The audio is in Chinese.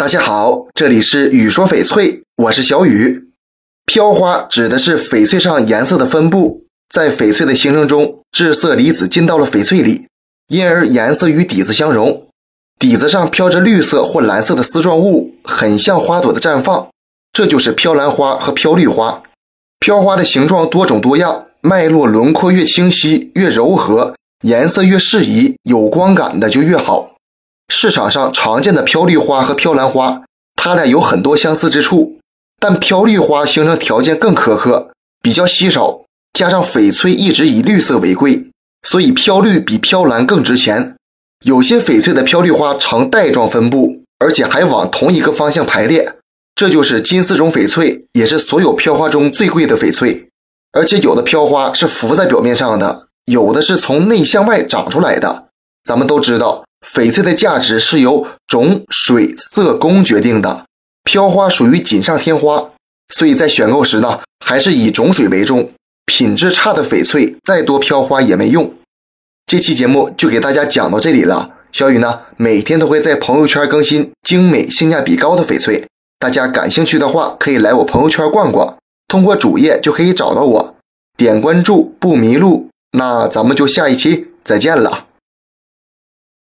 大家好，这里是雨说翡翠，我是小雨。飘花指的是翡翠上颜色的分布，在翡翠的形成中，致色离子进到了翡翠里，因而颜色与底子相融。底子上飘着绿色或蓝色的丝状物，很像花朵的绽放，这就是飘兰花和飘绿花。飘花的形状多种多样，脉络轮廓越清晰、越柔和，颜色越适宜、有光感的就越好。市场上常见的飘绿花和飘兰花，它俩有很多相似之处，但飘绿花形成条件更苛刻，比较稀少，加上翡翠一直以绿色为贵，所以飘绿比飘兰更值钱。有些翡翠的飘绿花呈带状分布，而且还往同一个方向排列，这就是金丝种翡翠，也是所有飘花中最贵的翡翠。而且有的飘花是浮在表面上的，有的是从内向外长出来的。咱们都知道。翡翠的价值是由种、水、色、工决定的。飘花属于锦上添花，所以在选购时呢，还是以种水为重。品质差的翡翠再多飘花也没用。这期节目就给大家讲到这里了。小雨呢，每天都会在朋友圈更新精美、性价比高的翡翠，大家感兴趣的话，可以来我朋友圈逛逛，通过主页就可以找到我，点关注不迷路。那咱们就下一期再见了。